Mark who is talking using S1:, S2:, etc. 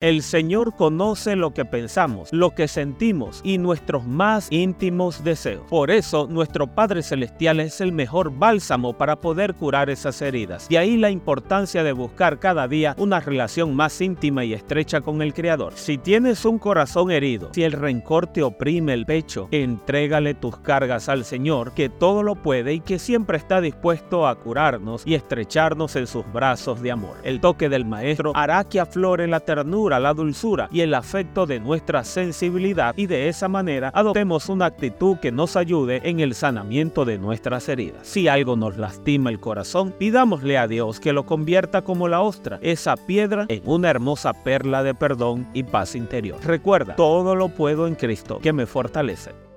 S1: El Señor conoce lo que pensamos, lo que sentimos y nuestros más íntimos deseos. Por eso, nuestro Padre Celestial es el mejor bálsamo para poder curar esas heridas. De ahí la importancia de buscar cada día una relación más íntima y estrecha con el Creador. Si tienes un corazón herido, si el rencor te oprime el pecho, entrégale tus cargas al Señor, que todo lo puede y que siempre está dispuesto a curarnos y estrecharnos en sus brazos de amor. El toque del Maestro hará que aflore la ternura la dulzura y el afecto de nuestra sensibilidad y de esa manera adoptemos una actitud que nos ayude en el sanamiento de nuestras heridas. Si algo nos lastima el corazón, pidámosle a Dios que lo convierta como la ostra, esa piedra, en una hermosa perla de perdón y paz interior. Recuerda, todo lo puedo en Cristo que me fortalece.